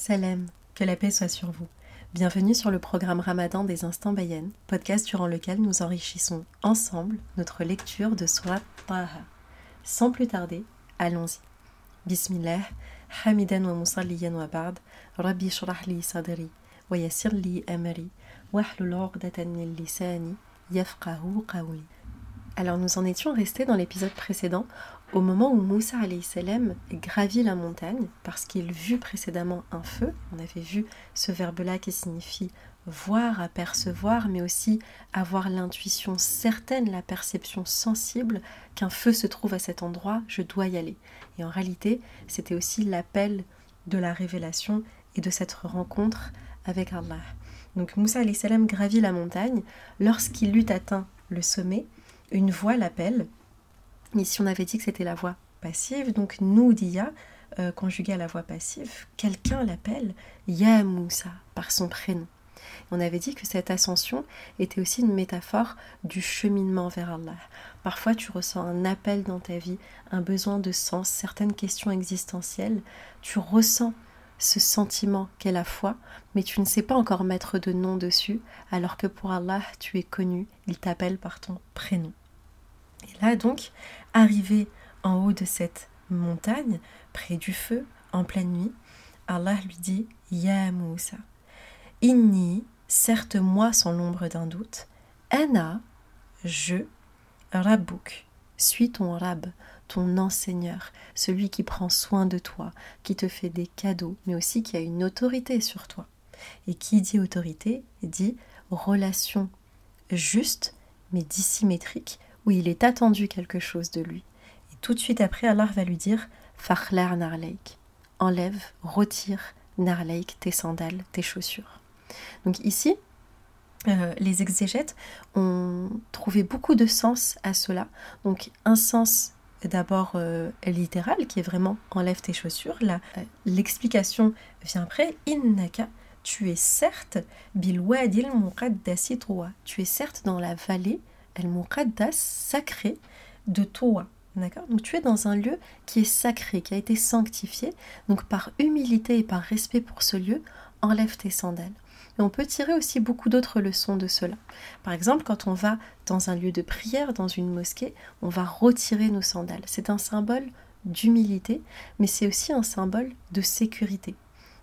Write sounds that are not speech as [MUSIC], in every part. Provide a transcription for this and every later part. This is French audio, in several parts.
Salam, que la paix soit sur vous. Bienvenue sur le programme Ramadan des Instants Bayen, podcast durant lequel nous enrichissons ensemble notre lecture de Surat Taha. Sans plus tarder, allons-y. Bismillah, Hamidan wa musalliyan wa ba'd, Rabbi shrah li sadri, wa li amri, wahlul 'uqdatan min lisani, yafqahu qawli. Alors nous en étions restés dans l'épisode précédent au moment où Moussa salam gravit la montagne parce qu'il vit précédemment un feu. On avait vu ce verbe-là qui signifie voir, apercevoir, mais aussi avoir l'intuition certaine, la perception sensible qu'un feu se trouve à cet endroit, je dois y aller. Et en réalité, c'était aussi l'appel de la révélation et de cette rencontre avec Allah. Donc Moussa salam gravit la montagne. Lorsqu'il eut atteint le sommet, une voix l'appelle. Ici, on avait dit que c'était la voix passive, donc nous, dia, euh, conjugué à la voix passive, quelqu'un l'appelle Ya Moussa par son prénom. On avait dit que cette ascension était aussi une métaphore du cheminement vers Allah. Parfois, tu ressens un appel dans ta vie, un besoin de sens, certaines questions existentielles. Tu ressens ce sentiment qu'est la foi, mais tu ne sais pas encore mettre de nom dessus, alors que pour Allah, tu es connu, il t'appelle par ton prénom. Et là donc, arrivé en haut de cette montagne, près du feu, en pleine nuit, Allah lui dit Ya Moussa, inni, certes moi sans l'ombre d'un doute, Anna, je, Rabouk, suis ton Rab, ton enseigneur, celui qui prend soin de toi, qui te fait des cadeaux, mais aussi qui a une autorité sur toi. Et qui dit autorité dit relation juste, mais dissymétrique, où il est attendu quelque chose de lui. Et tout de suite après, Allah va lui dire Fakhlar narleik. Enlève, retire narleik, tes sandales, tes chaussures. Donc ici, euh, les exégètes ont trouvé beaucoup de sens à cela. Donc un sens d'abord euh, littéral qui est vraiment enlève tes chaussures. Là, euh, l'explication vient après. Innaka, tu es certes bilwadil muqaddasi Tu es certes dans la vallée El Muqaddas, sacré de toi. D'accord? Donc tu es dans un lieu qui est sacré, qui a été sanctifié. Donc par humilité et par respect pour ce lieu, enlève tes sandales. Et on peut tirer aussi beaucoup d'autres leçons de cela. Par exemple, quand on va dans un lieu de prière, dans une mosquée, on va retirer nos sandales. C'est un symbole d'humilité, mais c'est aussi un symbole de sécurité.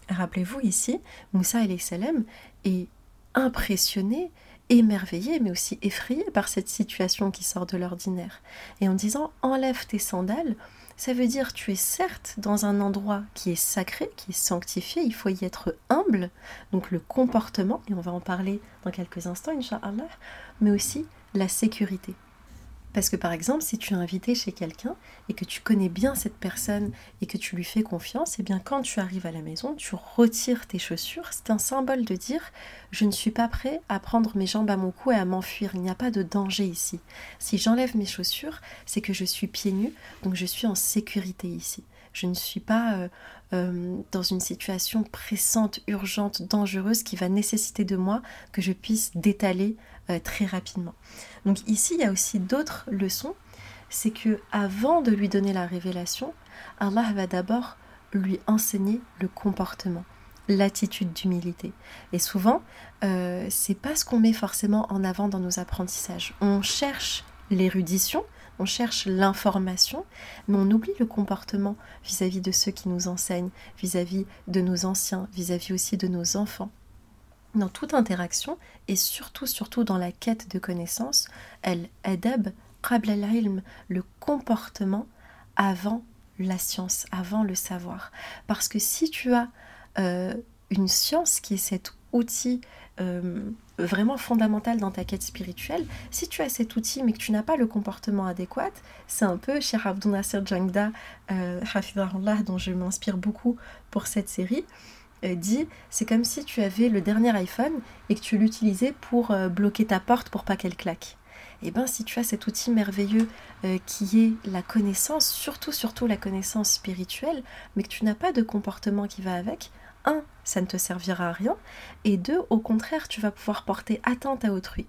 Rappelez-vous ici, Moussa salam est impressionné émerveillé, mais aussi effrayé par cette situation qui sort de l'ordinaire. Et en disant enlève tes sandales, ça veut dire tu es certes dans un endroit qui est sacré, qui est sanctifié, il faut y être humble, donc le comportement, et on va en parler dans quelques instants, Inch'Allah, mais aussi la sécurité. Parce que par exemple, si tu es invité chez quelqu'un et que tu connais bien cette personne et que tu lui fais confiance, et eh bien quand tu arrives à la maison, tu retires tes chaussures. C'est un symbole de dire je ne suis pas prêt à prendre mes jambes à mon cou et à m'enfuir. Il n'y a pas de danger ici. Si j'enlève mes chaussures, c'est que je suis pieds nus, donc je suis en sécurité ici. Je ne suis pas euh, euh, dans une situation pressante, urgente, dangereuse qui va nécessiter de moi que je puisse détaler euh, très rapidement. Donc ici, il y a aussi d'autres leçons. C'est que avant de lui donner la révélation, Allah va d'abord lui enseigner le comportement, l'attitude d'humilité. Et souvent, euh, c'est pas ce qu'on met forcément en avant dans nos apprentissages. On cherche l'érudition, on cherche l'information, mais on oublie le comportement vis-à-vis de ceux qui nous enseignent, vis-à-vis de nos anciens, vis à -vis aussi de nos enfants dans toute interaction et surtout, surtout dans la quête de connaissances, elle adab le comportement avant la science, avant le savoir. Parce que si tu as euh, une science qui est cet outil euh, vraiment fondamental dans ta quête spirituelle, si tu as cet outil mais que tu n'as pas le comportement adéquat, c'est un peu cher Abdou Nasser Jangda, euh, dont je m'inspire beaucoup pour cette série, dit c'est comme si tu avais le dernier iPhone et que tu l'utilisais pour euh, bloquer ta porte pour pas qu'elle claque. Et eh bien si tu as cet outil merveilleux euh, qui est la connaissance, surtout surtout la connaissance spirituelle, mais que tu n'as pas de comportement qui va avec, un, ça ne te servira à rien, et deux, au contraire, tu vas pouvoir porter atteinte à autrui.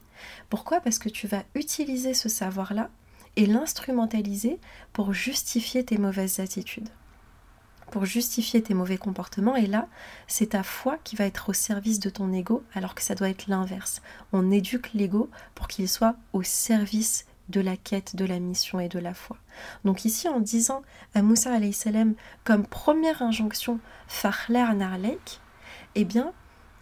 Pourquoi? Parce que tu vas utiliser ce savoir-là et l'instrumentaliser pour justifier tes mauvaises attitudes. Pour justifier tes mauvais comportements. Et là, c'est ta foi qui va être au service de ton ego, alors que ça doit être l'inverse. On éduque l'ego pour qu'il soit au service de la quête, de la mission et de la foi. Donc ici, en disant à Moussa salam comme première injonction, Fahler Narlek, eh bien,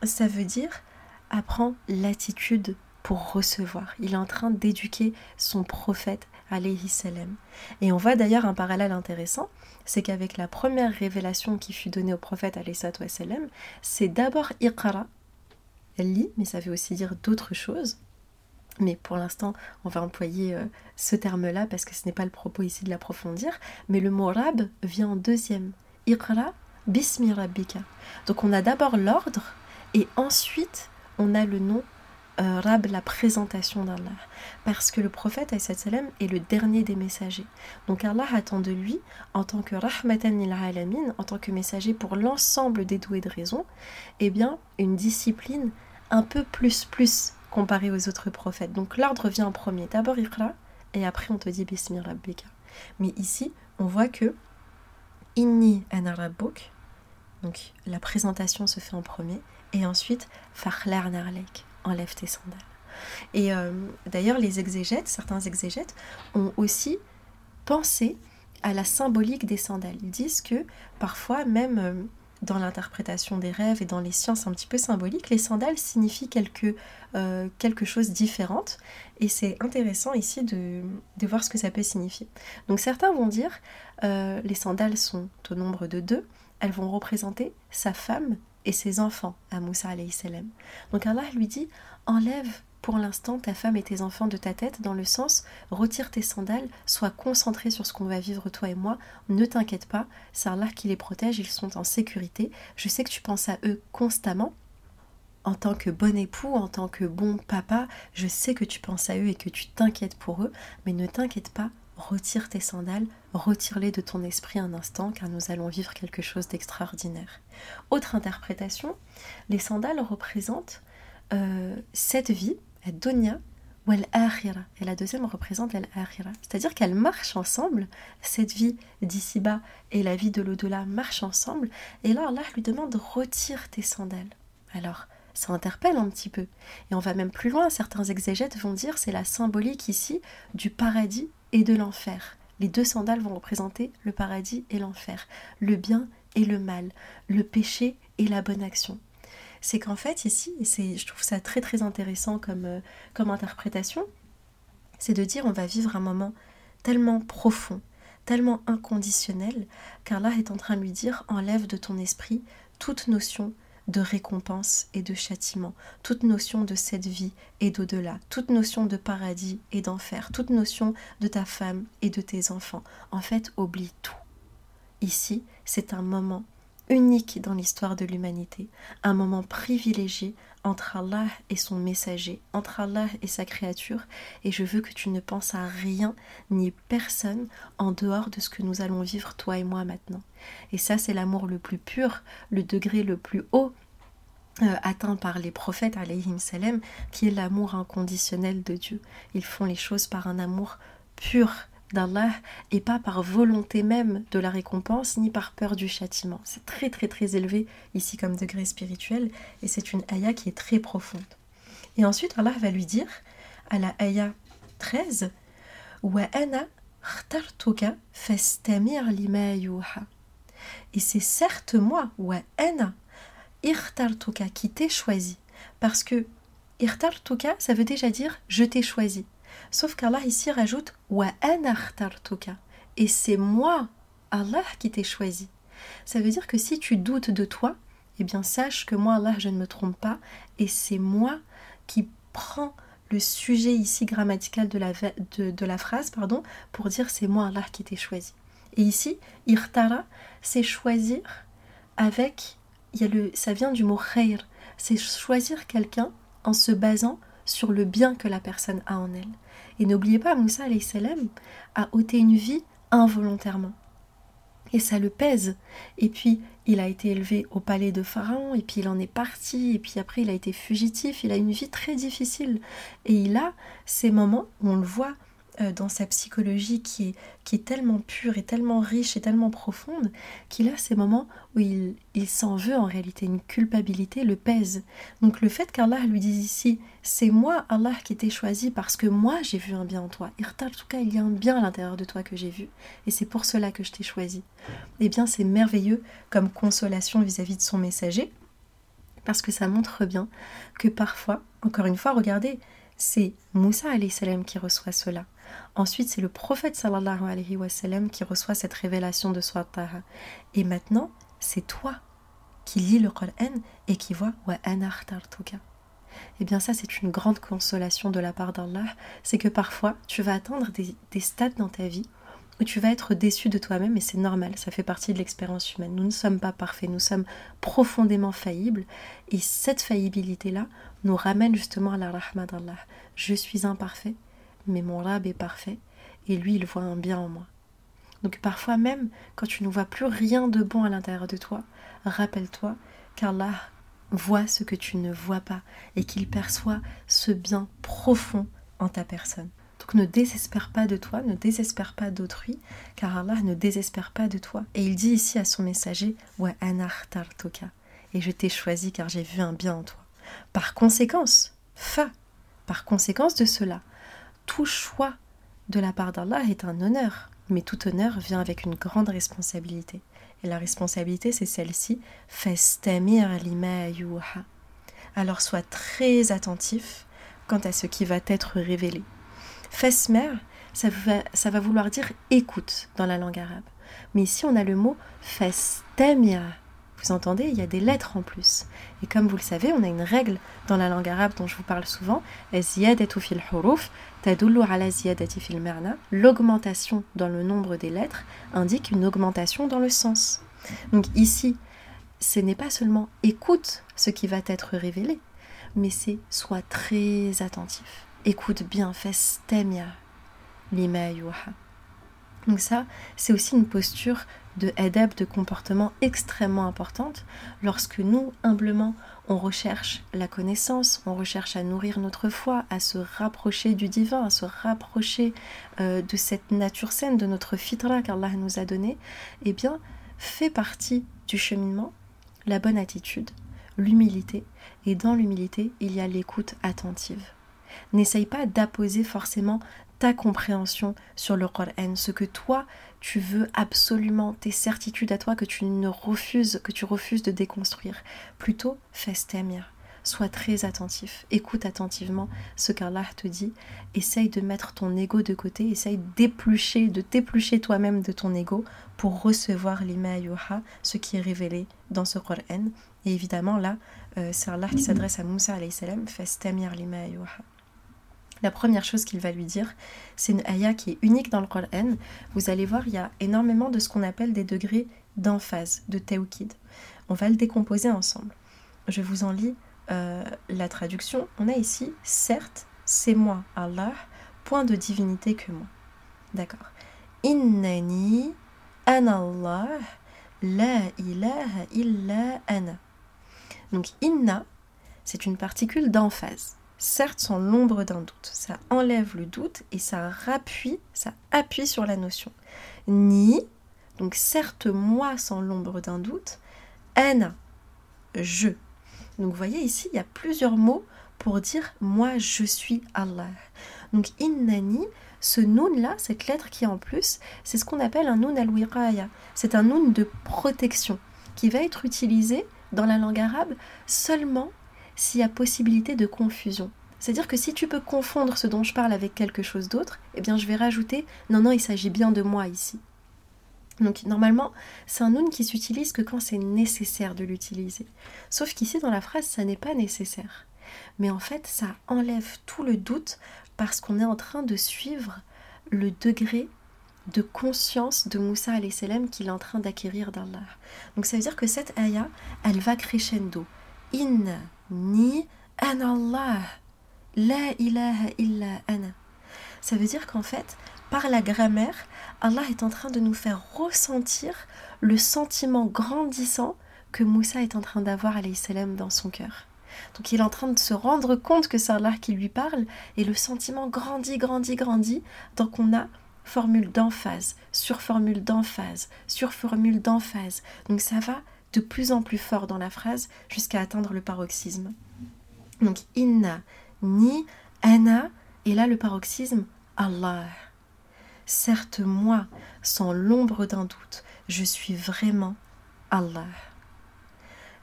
ça veut dire apprends l'attitude pour recevoir. Il est en train d'éduquer son prophète alayhi salam. Et on voit d'ailleurs un parallèle intéressant, c'est qu'avec la première révélation qui fut donnée au prophète alayhi salam, c'est d'abord Iqra, elle lit, mais ça veut aussi dire d'autres choses. Mais pour l'instant, on va employer euh, ce terme-là parce que ce n'est pas le propos ici de l'approfondir. Mais le mot rab vient en deuxième. Iqra bismi rabbika. Donc on a d'abord l'ordre et ensuite on a le nom euh, Rab, la présentation d'Allah. Parce que le prophète est le dernier des messagers. Donc Allah attend de lui, en tant que Rahmatan alamin, en tant que messager pour l'ensemble des doués de raison, eh bien, une discipline un peu plus plus comparée aux autres prophètes. Donc l'ordre vient en premier. D'abord Iqra, et après on te dit Bismillah Rabbika. Mais ici, on voit que Inni an donc la présentation se fait en premier, et ensuite Fakhlar Narlek enlève tes sandales. Et euh, d'ailleurs, les exégètes, certains exégètes, ont aussi pensé à la symbolique des sandales. Ils disent que parfois, même euh, dans l'interprétation des rêves et dans les sciences un petit peu symboliques, les sandales signifient quelque, euh, quelque chose différent. Et c'est intéressant ici de, voir ce que ça peut signifier. Donc certains vont dire, les sandales sont au nombre de deux, elles vont représenter sa femme et ses enfants à Moussa salam. Donc Allah lui dit enlève pour l'instant ta femme et tes enfants de ta tête dans le sens retire tes sandales, sois concentré sur ce qu'on va vivre toi et moi, ne t'inquiète pas, c'est Allah qui les protège, ils sont en sécurité, je sais que tu penses à eux constamment, en tant que bon époux, en tant que bon papa, je sais que tu penses à eux et que tu t'inquiètes pour eux, mais ne t'inquiète pas, retire tes sandales, retire-les de ton esprit un instant, car nous allons vivre quelque chose d'extraordinaire. Autre interprétation, les sandales représentent euh, cette vie, Donia, ou el akhira et la deuxième représente el akhira c'est-à-dire qu'elles marchent ensemble, cette vie d'ici-bas et la vie de l'au-delà marchent ensemble, et là Allah lui demande retire tes sandales. Alors, ça interpelle un petit peu. Et on va même plus loin, certains exégètes vont dire c'est la symbolique ici du paradis et de l'enfer. Les deux sandales vont représenter le paradis et l'enfer, le bien et le mal, le péché et la bonne action. C'est qu'en fait ici, et je trouve ça très très intéressant comme, euh, comme interprétation, c'est de dire on va vivre un moment tellement profond, tellement inconditionnel, qu'Allah est en train de lui dire enlève de ton esprit toute notion de récompense et de châtiment, toute notion de cette vie et d'au-delà, toute notion de paradis et d'enfer, toute notion de ta femme et de tes enfants. En fait, oublie tout. Ici, c'est un moment unique dans l'histoire de l'humanité, un moment privilégié entre Allah et son messager, entre Allah et sa créature, et je veux que tu ne penses à rien ni personne en dehors de ce que nous allons vivre toi et moi maintenant. Et ça, c'est l'amour le plus pur, le degré le plus haut euh, atteint par les prophètes, alayhim salam, qui est l'amour inconditionnel de Dieu. Ils font les choses par un amour pur, d'Allah et pas par volonté même de la récompense ni par peur du châtiment. C'est très très très élevé ici comme degré spirituel et c'est une ayah qui est très profonde. Et ensuite Allah va lui dire à la ayah 13 Wa ana fastamir lima Et c'est certes moi, wa ana qui t'ai choisi parce que irtartuka ça veut déjà dire je t'ai choisi. Sauf qu'Allah ici rajoute Wa Et c'est moi, Allah, qui t'ai choisi. Ça veut dire que si tu doutes de toi, eh bien sache que moi, Allah, je ne me trompe pas, et c'est moi qui prends le sujet ici grammatical de la, de, la phrase pardon, pour dire c'est moi, Allah, qui t'ai choisi. Et ici, irtara, c'est choisir avec, y a le, ça vient du mot khair, c'est choisir quelqu'un en se basant sur le bien que la personne a en elle. Et n'oubliez pas, Moussa salam a ôté une vie involontairement. Et ça le pèse. Et puis, il a été élevé au palais de Pharaon, et puis il en est parti, et puis après, il a été fugitif, il a une vie très difficile. Et il a ces moments où on le voit dans sa psychologie qui est, tellement pure et tellement riche et tellement profonde qu'il a ces moments où il, s'en veut en réalité, une culpabilité le pèse. Donc le fait qu'Allah lui dise ici, c'est moi Allah qui t'ai choisi parce que moi j'ai vu un bien en toi. En tout cas, il y a un bien à l'intérieur de toi que j'ai vu et c'est pour cela que je t'ai choisi. Eh bien, c'est merveilleux comme consolation vis-à-vis -vis de son messager parce que ça montre bien que parfois, encore une fois, regardez, c'est Moussa salam qui reçoit cela. Ensuite, c'est le prophète sallallahu alayhi wa sallam qui reçoit cette révélation de Swat Et maintenant, c'est toi qui lis le Coran et qui vois wa anartartuka. Eh bien, ça, c'est une grande consolation de la part d'Allah. C'est que parfois, tu vas atteindre des, des stades dans ta vie où tu vas être déçu de toi-même et c'est normal, ça fait partie de l'expérience humaine. Nous ne sommes pas parfaits, nous sommes profondément faillibles et cette faillibilité-là nous ramène justement à la rahma d'Allah. Je suis imparfait, mais mon Rab est parfait et lui il voit un bien en moi. Donc parfois même quand tu ne vois plus rien de bon à l'intérieur de toi, rappelle-toi qu'Allah voit ce que tu ne vois pas et qu'il perçoit ce bien profond en ta personne. Donc ne désespère pas de toi, ne désespère pas d'autrui, car Allah ne désespère pas de toi. Et il dit ici à son messager, Wa toka, et je t'ai choisi car j'ai vu un bien en toi. Par conséquence, fa, par conséquence de cela, tout choix de la part d'Allah est un honneur, mais tout honneur vient avec une grande responsabilité. Et la responsabilité, c'est celle-ci, fastamir lima Alors sois très attentif quant à ce qui va t'être révélé. Fesmer, ça va, ça va vouloir dire écoute dans la langue arabe. Mais ici, on a le mot festemia. Vous entendez, il y a des lettres en plus. Et comme vous le savez, on a une règle dans la langue arabe dont je vous parle souvent, L'augmentation dans le nombre des lettres indique une augmentation dans le sens. Donc ici, ce n'est pas seulement écoute ce qui va être révélé, mais c'est sois très attentif écoute bien, fais stemia lima Donc ça, c'est aussi une posture de adab, de comportement extrêmement importante lorsque nous, humblement, on recherche la connaissance, on recherche à nourrir notre foi, à se rapprocher du divin, à se rapprocher euh, de cette nature saine, de notre fitra qu'Allah nous a donné, eh bien, fait partie du cheminement la bonne attitude, l'humilité, et dans l'humilité, il y a l'écoute attentive. N'essaye pas d'apposer forcément ta compréhension sur le Coran, ce que toi tu veux absolument, tes certitudes à toi que tu ne refuses, que tu refuses de déconstruire. Plutôt, fais Sois très attentif, écoute attentivement ce qu'Allah te dit, essaye de mettre ton ego de côté, essaye d'éplucher, de t'éplucher toi-même de ton ego pour recevoir l'ima ce qui est révélé dans ce Coran. Et évidemment là, euh, c'est Allah qui s'adresse à Moussa salam, fastamir l'ima la première chose qu'il va lui dire, c'est une ayah qui est unique dans le Coran. Vous allez voir, il y a énormément de ce qu'on appelle des degrés d'emphase, de tawkid. On va le décomposer ensemble. Je vous en lis euh, la traduction. On a ici, certes, c'est moi, Allah, point de divinité que moi. D'accord. Innani Allah, la ilaha illa ana. Donc inna, c'est une particule d'emphase certes sans l'ombre d'un doute. Ça enlève le doute et ça rappuie, ça appuie sur la notion. Ni, donc certes moi sans l'ombre d'un doute, ana, je. Donc vous voyez ici, il y a plusieurs mots pour dire moi je suis Allah. Donc innani, ce noun là, cette lettre qui est en plus, c'est ce qu'on appelle un noun al C'est un noun de protection qui va être utilisé dans la langue arabe seulement s'il y a possibilité de confusion. C'est-à-dire que si tu peux confondre ce dont je parle avec quelque chose d'autre, eh bien je vais rajouter non, non, il s'agit bien de moi ici. Donc normalement, c'est un noun qui s'utilise que quand c'est nécessaire de l'utiliser. Sauf qu'ici dans la phrase, ça n'est pas nécessaire. Mais en fait, ça enlève tout le doute parce qu'on est en train de suivre le degré de conscience de Moussa salam qu'il est en train d'acquérir d'Allah. Donc ça veut dire que cette ayah, elle va crescendo. In ni Allah. La ilaha illa ana. Ça veut dire qu'en fait, par la grammaire, Allah est en train de nous faire ressentir le sentiment grandissant que Moussa est en train d'avoir dans son cœur. Donc il est en train de se rendre compte que c'est Allah qui lui parle et le sentiment grandit, grandit, grandit. Donc on a formule d'emphase, sur formule d'emphase, sur formule d'emphase. Donc ça va de plus en plus fort dans la phrase jusqu'à atteindre le paroxysme. Donc inna, ni, ana, et là le paroxysme, Allah. Certes, moi, sans l'ombre d'un doute, je suis vraiment Allah.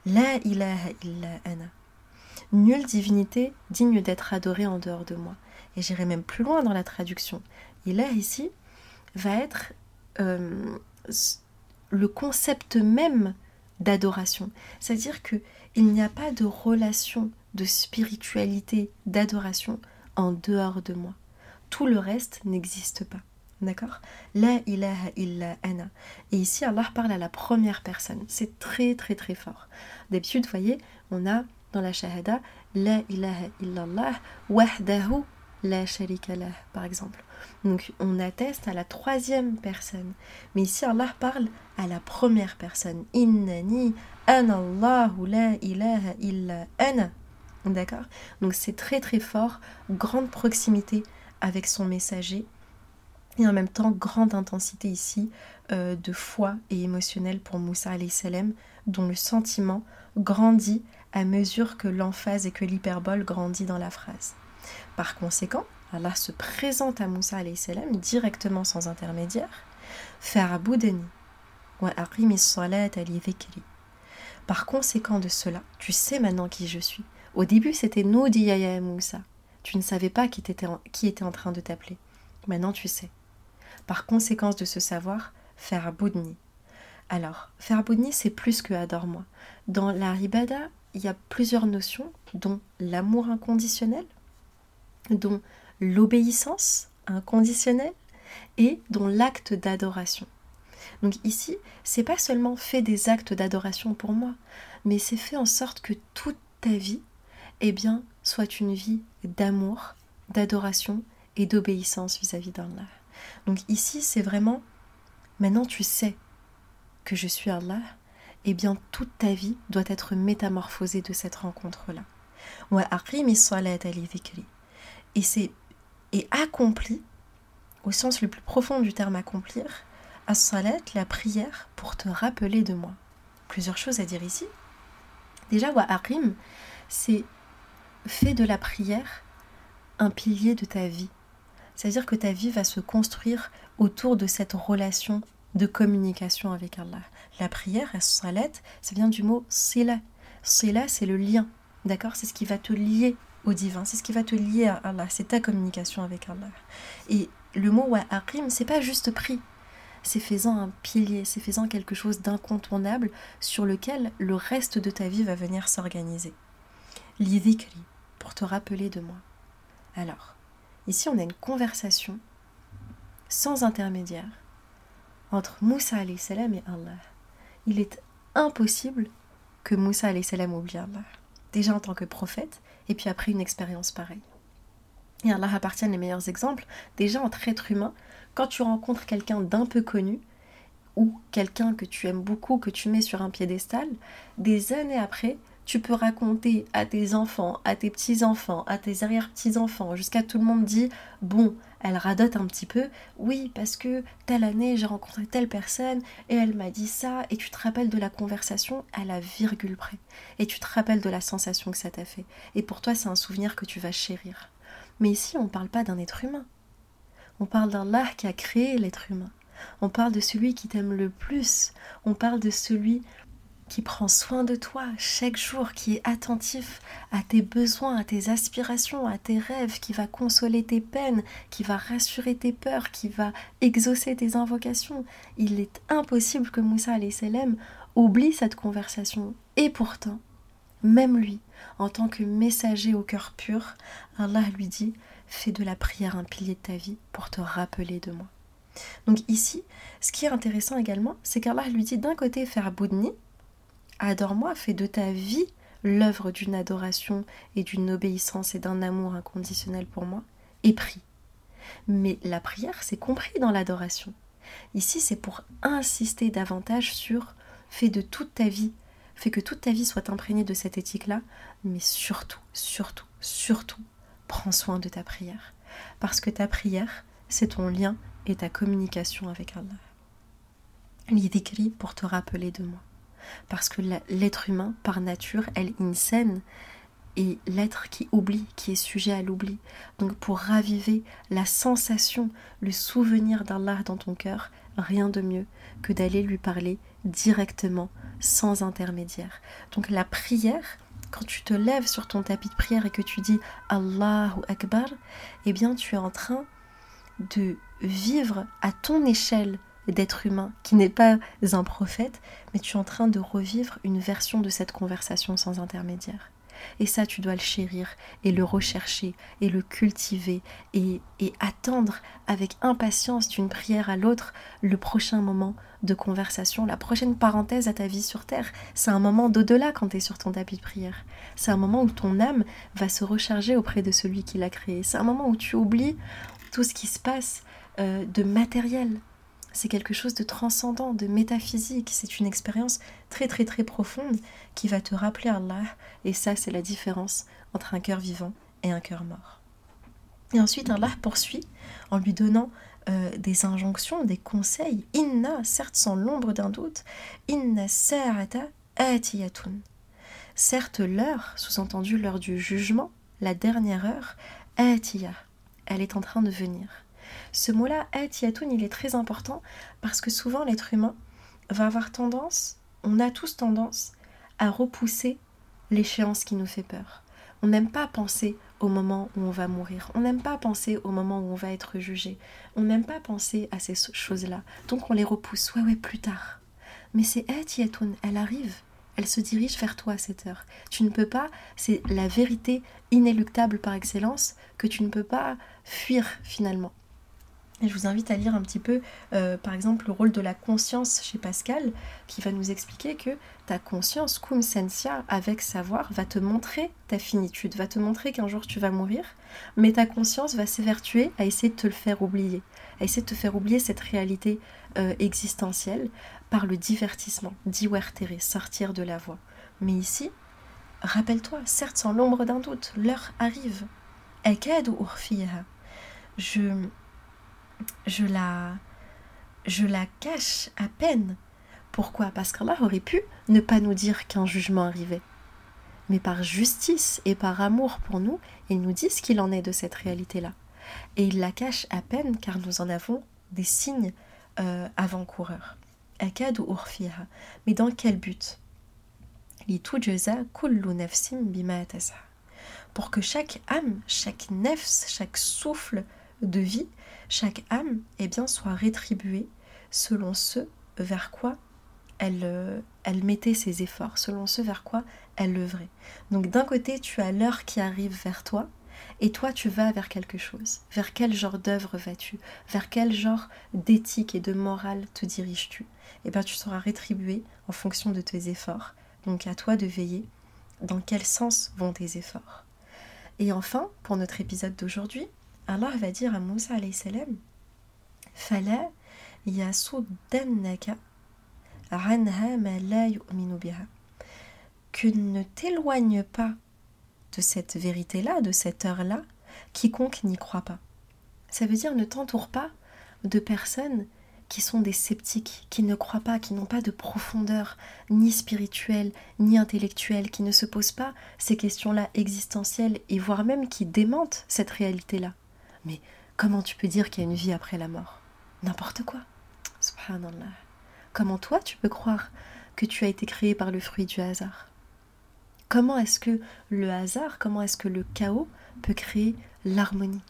La ilaha illa ana. Nulle divinité digne d'être adorée en dehors de moi. Et j'irai même plus loin dans la traduction. Ilah ici va être euh, le concept même d'adoration. C'est-à-dire que il n'y a pas de relation de spiritualité, d'adoration en dehors de moi. Tout le reste n'existe pas. D'accord? La ilaha illa ana. Et ici, Allah parle à la première personne. C'est très très très fort. D'habitude, vous voyez, on a dans la shahada La ilaha illallah wahdahu la sharika lah, par exemple. Donc on atteste à la troisième personne. Mais ici, Allah parle à la première personne. Innani anallahu la ilaha illa ana. D'accord? Donc c'est très très fort, grande proximité avec son messager et en même temps grande intensité ici euh, de foi et émotionnelle pour Moussa salam dont le sentiment grandit à mesure que l'emphase et que l'hyperbole grandit dans la phrase. Par conséquent, Allah se présente à Moussa salam directement sans intermédiaire. Par conséquent de cela, tu sais maintenant qui je suis. Au début, c'était Noudiyaya Moussa. Tu ne savais pas qui était, en, qui était en train de t'appeler. Maintenant, tu sais. Par conséquence de ce savoir, faire Boudni. Alors, faire Boudni, c'est plus que adore-moi. Dans la ribada, il y a plusieurs notions, dont l'amour inconditionnel, dont l'obéissance inconditionnelle et dont l'acte d'adoration. Donc ici, c'est pas seulement fait des actes d'adoration pour moi, mais c'est fait en sorte que toute ta vie eh bien, soit une vie d'amour, d'adoration et d'obéissance vis-à-vis d'Allah. Donc ici, c'est vraiment, maintenant tu sais que je suis Allah, eh bien toute ta vie doit être métamorphosée de cette rencontre-là. Et c'est et accompli, au sens le plus profond du terme accomplir, as-salat, la prière pour te rappeler de moi. Plusieurs choses à dire ici. Déjà, wa c'est fais de la prière un pilier de ta vie. C'est-à-dire que ta vie va se construire autour de cette relation de communication avec Allah. La prière, salat, ça vient du mot sila. Sila, c'est le lien. D'accord? C'est ce qui va te lier au divin, c'est ce qui va te lier à Allah, c'est ta communication avec Allah. Et le mot wa'arim, c'est pas juste pris, c'est faisant un pilier, c'est faisant quelque chose d'incontournable sur lequel le reste de ta vie va venir s'organiser. L'idhikri, pour te rappeler de moi. Alors, ici on a une conversation sans intermédiaire entre Moussa salam et Allah. Il est impossible que Moussa salam oublie Allah. Déjà en tant que prophète, et puis après une expérience pareille. Et Allah appartient les meilleurs exemples. Déjà entre êtres humains, quand tu rencontres quelqu'un d'un peu connu, ou quelqu'un que tu aimes beaucoup, que tu mets sur un piédestal, des années après, tu peux raconter à tes enfants, à tes petits-enfants, à tes arrière-petits-enfants, jusqu'à tout le monde dit Bon, elle radote un petit peu, oui, parce que telle année j'ai rencontré telle personne et elle m'a dit ça, et tu te rappelles de la conversation à la virgule près, et tu te rappelles de la sensation que ça t'a fait, et pour toi c'est un souvenir que tu vas chérir. Mais ici on ne parle pas d'un être humain, on parle d'Allah qui a créé l'être humain. On parle de celui qui t'aime le plus. On parle de celui qui prend soin de toi chaque jour, qui est attentif à tes besoins, à tes aspirations, à tes rêves, qui va consoler tes peines, qui va rassurer tes peurs, qui va exaucer tes invocations. Il est impossible que Moussa salam oublie cette conversation. Et pourtant, même lui, en tant que messager au cœur pur, Allah lui dit Fais de la prière un pilier de ta vie pour te rappeler de moi. Donc ici, ce qui est intéressant également, c'est qu'Allah lui dit d'un côté faire boudni, Adore-moi, fais de ta vie l'œuvre d'une adoration et d'une obéissance et d'un amour inconditionnel pour moi, et prie. Mais la prière, c'est compris dans l'adoration. Ici, c'est pour insister davantage sur fais de toute ta vie fais que toute ta vie soit imprégnée de cette éthique-là, mais surtout, surtout, surtout, prends soin de ta prière. Parce que ta prière, c'est ton lien et ta communication avec Allah. L'idikri pour te rappeler de moi. Parce que l'être humain, par nature, elle insène et l'être qui oublie, qui est sujet à l'oubli. Donc pour raviver la sensation, le souvenir d'Allah dans ton cœur, rien de mieux que d'aller lui parler directement, sans intermédiaire. Donc la prière, quand tu te lèves sur ton tapis de prière et que tu dis Allahu Akbar, eh bien tu es en train de vivre à ton échelle d'être humain, qui n'est pas un prophète, mais tu es en train de revivre une version de cette conversation sans intermédiaire. Et ça, tu dois le chérir et le rechercher et le cultiver et, attendre avec impatience d'une prière à l'autre le prochain moment de conversation, la prochaine parenthèse à ta vie sur Terre. C'est un moment d'au-delà quand tu es sur ton tapis de prière. C'est un moment où ton âme va se recharger auprès de celui qui l'a créé. C'est un moment où tu oublies tout ce qui se passe euh, de matériel, c'est quelque chose de transcendant, de métaphysique. C'est une expérience très très très profonde qui va te rappeler Allah. Et ça, c'est la différence entre un cœur vivant et un cœur mort. Et ensuite, Allah poursuit en lui donnant euh, des injonctions, des conseils. Inna, certes sans l'ombre d'un doute, inna sa'ata atiyatun. Certes, l'heure, sous-entendu l'heure du jugement, la dernière heure, atiya, elle est en train de venir. Ce mot-là, Atiyatun, il est très important parce que souvent l'être humain va avoir tendance, on a tous tendance à repousser l'échéance qui nous fait peur. On n'aime pas penser au moment où on va mourir. On n'aime pas penser au moment où on va être jugé. On n'aime pas penser à ces choses-là. Donc on les repousse. Ouais, ouais, plus tard. Mais c'est Atiyatun, elle arrive. Elle se dirige vers toi à cette heure. Tu ne peux pas, c'est la vérité inéluctable par excellence, que tu ne peux pas fuir finalement. Et je vous invite à lire un petit peu, euh, par exemple, le rôle de la conscience chez Pascal, qui va nous expliquer que ta conscience, cum sensia, avec savoir, va te montrer ta finitude, va te montrer qu'un jour tu vas mourir, mais ta conscience va s'évertuer à essayer de te le faire oublier, à essayer de te faire oublier cette réalité euh, existentielle par le divertissement, divertere, sortir de la voie. Mais ici, rappelle-toi, certes sans l'ombre d'un doute, l'heure arrive. Je je la, je la cache à peine. Pourquoi? Parce qu'Allah aurait pu ne pas nous dire qu'un jugement arrivait. Mais par justice et par amour pour nous, il nous dit ce qu'il en est de cette réalité-là. Et il la cache à peine car nous en avons des signes euh, avant-coureurs. Akad ou Mais dans quel but? Pour que chaque âme, chaque nefs, chaque souffle de vie chaque âme eh bien, soit rétribuée selon ce vers quoi elle, euh, elle mettait ses efforts, selon ce vers quoi elle œuvrait. Donc d'un côté, tu as l'heure qui arrive vers toi, et toi, tu vas vers quelque chose. Vers quel genre d'œuvre vas-tu? Vers quel genre d'éthique et de morale te diriges-tu? Eh bien, tu seras rétribué en fonction de tes efforts. Donc, à toi de veiller dans quel sens vont tes efforts. Et enfin, pour notre épisode d'aujourd'hui, Allah va dire à Moussa salam Fala yasuddannaka anha ma la yu'minu. Que ne t'éloigne pas de cette vérité-là, de cette heure-là, quiconque n'y croit pas. Ça veut dire ne t'entoure pas de personnes qui sont des sceptiques, qui ne croient pas, qui n'ont pas de profondeur ni spirituelle ni intellectuelle, qui ne se posent pas ces questions-là existentielles et voire même qui démentent cette réalité-là. Mais comment tu peux dire qu'il y a une vie après la mort? N'importe quoi. Subhanallah. Comment toi tu peux croire que tu as été créé par le fruit du hasard? Comment est-ce que le hasard, comment est-ce que le chaos peut créer l'harmonie?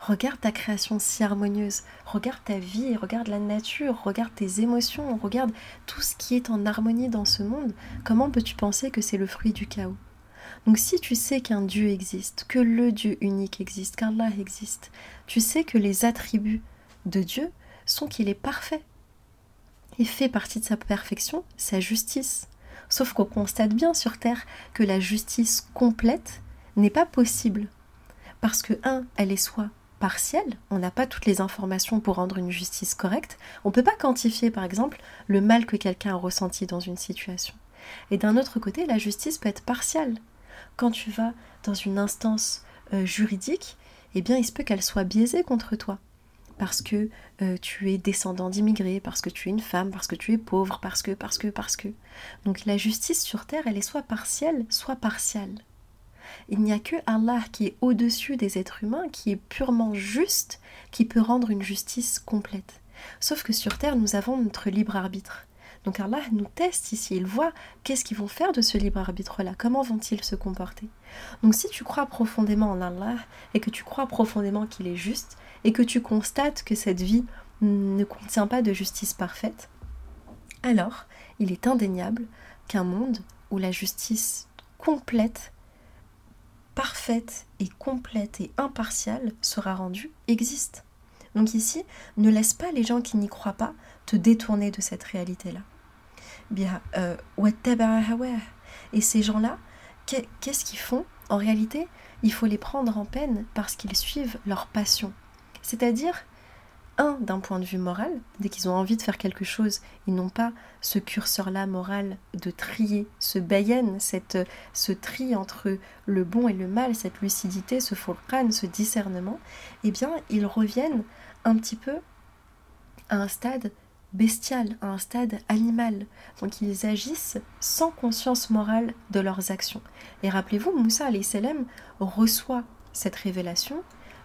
Regarde ta création si harmonieuse, regarde ta vie, regarde la nature, regarde tes émotions, regarde tout ce qui est en harmonie dans ce monde. Comment peux-tu penser que c'est le fruit du chaos? Donc si tu sais qu'un Dieu existe, que le Dieu unique existe, qu'Allah existe, tu sais que les attributs de Dieu sont qu'il est parfait. Il fait partie de sa perfection sa justice. Sauf qu'on constate bien sur Terre que la justice complète n'est pas possible. Parce que, un, elle est soit partielle, on n'a pas toutes les informations pour rendre une justice correcte, on ne peut pas quantifier par exemple le mal que quelqu'un a ressenti dans une situation. Et d'un autre côté, la justice peut être partiale. Quand tu vas dans une instance euh, juridique, eh bien, il se peut qu'elle soit biaisée contre toi. Parce que euh, tu es descendant d'immigrés, parce que tu es une femme, parce que tu es pauvre, parce que, parce que, parce que. Donc la justice sur terre, elle est soit partielle, soit partiale. Il n'y a que Allah qui est au-dessus des êtres humains, qui est purement juste, qui peut rendre une justice complète. Sauf que sur terre, nous avons notre libre arbitre. Donc Allah nous teste ici, il voit qu'est-ce qu'ils vont faire de ce libre arbitre-là, comment vont-ils se comporter. Donc si tu crois profondément en Allah et que tu crois profondément qu'il est juste et que tu constates que cette vie ne contient pas de justice parfaite, alors il est indéniable qu'un monde où la justice complète, parfaite et complète et impartiale sera rendue existe. Donc ici, ne laisse pas les gens qui n'y croient pas te détourner de cette réalité-là bien, euh, et ces gens-là, qu'est-ce qu'ils font? En réalité, il faut les prendre en peine parce qu'ils suivent leur passion. C'est-à-dire, un, d'un point de vue moral, dès qu'ils ont envie de faire quelque chose, ils n'ont pas ce curseur-là moral de trier, ce bayen, cette, ce tri entre le bon et le mal, cette lucidité, ce furqan, ce discernement, eh bien, ils reviennent un petit peu à un stade bestial, à un stade animal. Donc ils agissent sans conscience morale de leurs actions. Et rappelez-vous, Moussa salam reçoit cette révélation,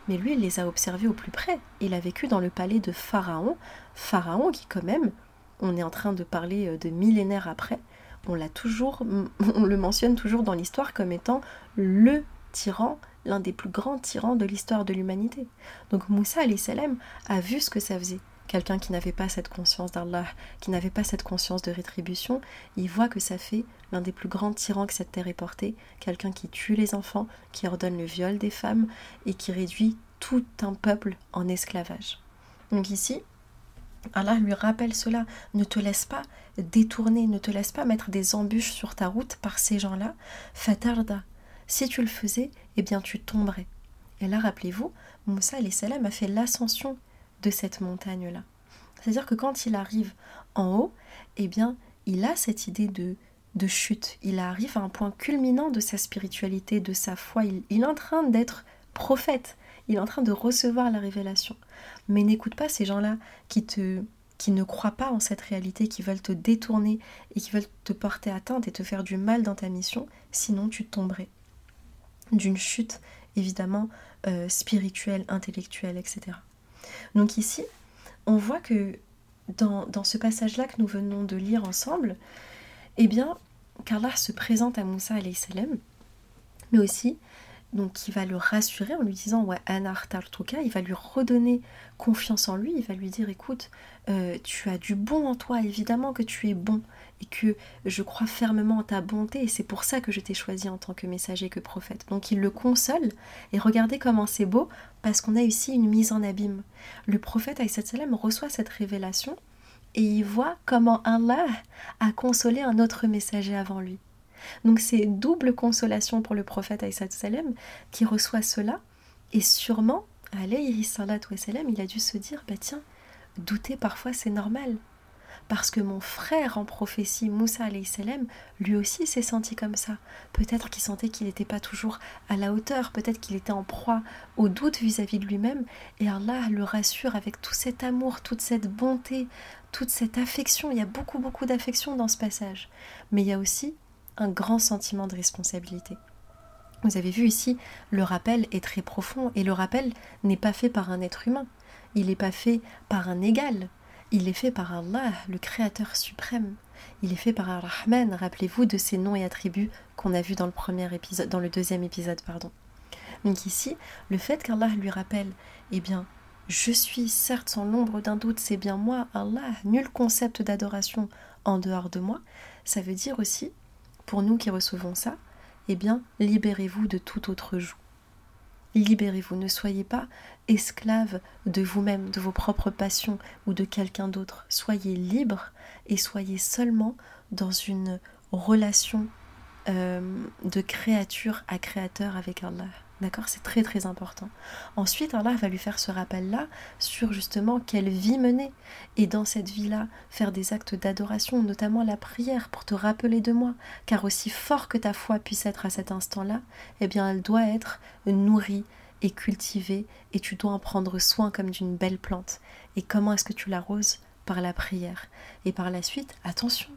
mais lui, il les a observés au plus près. Il a vécu dans le palais de Pharaon, Pharaon qui quand même, on est en train de parler euh, de millénaires après, on l'a toujours, [LAUGHS] on le mentionne toujours dans l'histoire comme étant le tyran, l'un des plus grands tyrans de l'histoire de l'humanité. Donc Moussa salam a vu ce que ça faisait quelqu'un qui n'avait pas cette conscience d'Allah, qui n'avait pas cette conscience de rétribution, il voit que ça fait l'un des plus grands tyrans que cette terre ait porté, quelqu'un qui tue les enfants, qui ordonne le viol des femmes et qui réduit tout un peuple en esclavage. Donc ici, Allah lui rappelle cela, ne te laisse pas détourner, ne te laisse pas mettre des embûches sur ta route par ces gens-là. Fatarda, si tu le faisais, eh bien tu tomberais. Et là, rappelez-vous, Moussa a fait l'ascension de cette montagne-là. C'est-à-dire que quand il arrive en haut, eh bien, il a cette idée de, de chute. Il arrive à un point culminant de sa spiritualité, de sa foi. Il, est en train d'être prophète. Il est en train de recevoir la révélation. Mais n'écoute pas ces gens-là qui te qui ne croient pas en cette réalité, qui veulent te détourner et qui veulent te porter atteinte et te faire du mal dans ta mission, sinon tu tomberais d'une chute évidemment euh, spirituelle, intellectuelle, etc. Donc ici, on voit que dans, ce passage-là que nous venons de lire ensemble, eh bien, se présente à Moussa salam, mais aussi donc qui va le rassurer en lui disant ouais anar il va lui redonner confiance en lui, il va lui dire écoute, euh, tu as du bon en toi, évidemment que tu es bon et que je crois fermement en ta bonté et c'est pour ça que je t'ai choisi en tant que messager, que prophète. Donc il le console et regardez comment c'est beau parce qu'on a ici une mise en abîme. Le prophète salam reçoit cette révélation et il voit comment Allah a consolé un autre messager avant lui. Donc c'est double consolation pour le prophète salam qui reçoit cela et sûrement, alayhi salatu il a dû se dire bah tiens, douter parfois c'est normal parce que mon frère en prophétie, Moussa salam, lui aussi s'est senti comme ça. Peut-être qu'il sentait qu'il n'était pas toujours à la hauteur, peut-être qu'il était en proie au doute vis-à-vis de lui-même, et Allah le rassure avec tout cet amour, toute cette bonté, toute cette affection. Il y a beaucoup, beaucoup d'affection dans ce passage, mais il y a aussi un grand sentiment de responsabilité. Vous avez vu ici, le rappel est très profond, et le rappel n'est pas fait par un être humain, il n'est pas fait par un égal, il est fait par Allah, le Créateur suprême. Il est fait par Ar-Rahman. Rappelez-vous de ces noms et attributs qu'on a vus dans le dans le deuxième épisode, pardon. Donc ici, le fait qu'Allah lui rappelle, eh bien, je suis certes sans l'ombre d'un doute, c'est bien moi, Allah, nul concept d'adoration en dehors de moi, ça veut dire aussi, pour nous qui recevons ça, eh bien, libérez-vous de tout autre joug. Libérez-vous, ne soyez pas esclave de vous-même, de vos propres passions ou de quelqu'un d'autre. Soyez libre et soyez seulement dans une relation euh, de créature à créateur avec Allah. D'accord C'est très très important. Ensuite, Allah va lui faire ce rappel-là sur justement quelle vie mener. Et dans cette vie-là, faire des actes d'adoration, notamment la prière, pour te rappeler de moi. Car aussi fort que ta foi puisse être à cet instant-là, eh bien elle doit être nourrie et cultivée, et tu dois en prendre soin comme d'une belle plante. Et comment est-ce que tu l'arroses? Par la prière. Et par la suite, attention,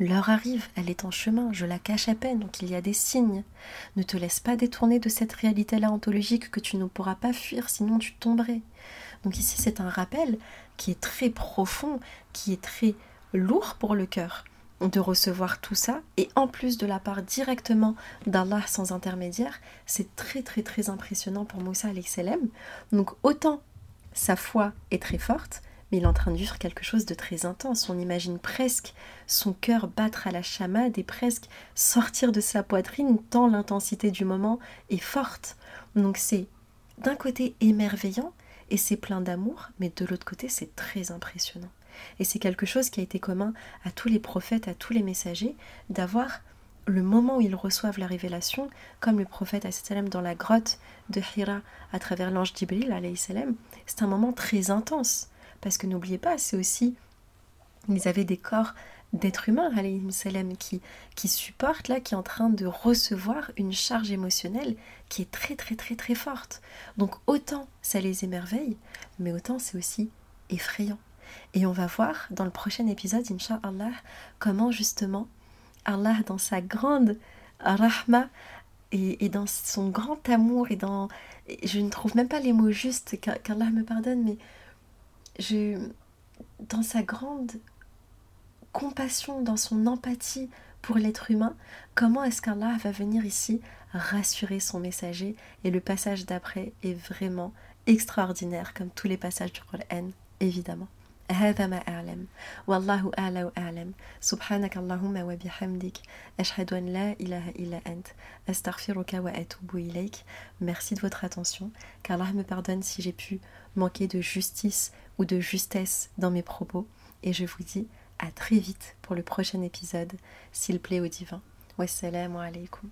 L'heure arrive, elle est en chemin, je la cache à peine, donc il y a des signes. Ne te laisse pas détourner de cette réalité-là ontologique que tu ne pourras pas fuir, sinon tu tomberais. Donc ici, c'est un rappel qui est très profond, qui est très lourd pour le cœur de recevoir tout ça, et en plus de la part directement d'Allah sans intermédiaire, c'est très très très impressionnant pour Moussa salam. Donc autant sa foi est très forte, il est en train de vivre quelque chose de très intense. On imagine presque son cœur battre à la chamade et presque sortir de sa poitrine tant l'intensité du moment est forte. Donc c'est d'un côté émerveillant et c'est plein d'amour, mais de l'autre côté c'est très impressionnant. Et c'est quelque chose qui a été commun à tous les prophètes, à tous les messagers, d'avoir le moment où ils reçoivent la révélation, comme le prophète dans la grotte de Hira à travers l'ange Jibril, c'est un moment très intense. Parce que n'oubliez pas, c'est aussi. Ils avaient des corps d'êtres humains, qui, qui supportent, là, qui est en train de recevoir une charge émotionnelle qui est très, très, très, très forte. Donc, autant ça les émerveille, mais autant c'est aussi effrayant. Et on va voir dans le prochain épisode, Inch'Allah, comment justement Allah, dans sa grande rahma et, et, dans son grand amour, et dans. Je ne trouve même pas les mots justes, qu'Allah me pardonne, mais je, dans sa grande compassion, dans son empathie pour l'être humain, comment est-ce qu'Allah va venir ici rassurer son messager Et le passage d'après est vraiment extraordinaire, comme tous les passages du Coran, évidemment. هذا ما أعلم والله أعلى وأعلم سبحانك اللهم وبحمدك أشهد أن لا إله إلا أنت أستغفرك وأتوب إليك Merci de votre attention qu'Allah me pardonne si j'ai pu manquer de justice ou de justesse dans mes propos. Et je vous dis à très vite pour le prochain épisode. S'il plaît au divin. Wassalamu alaikum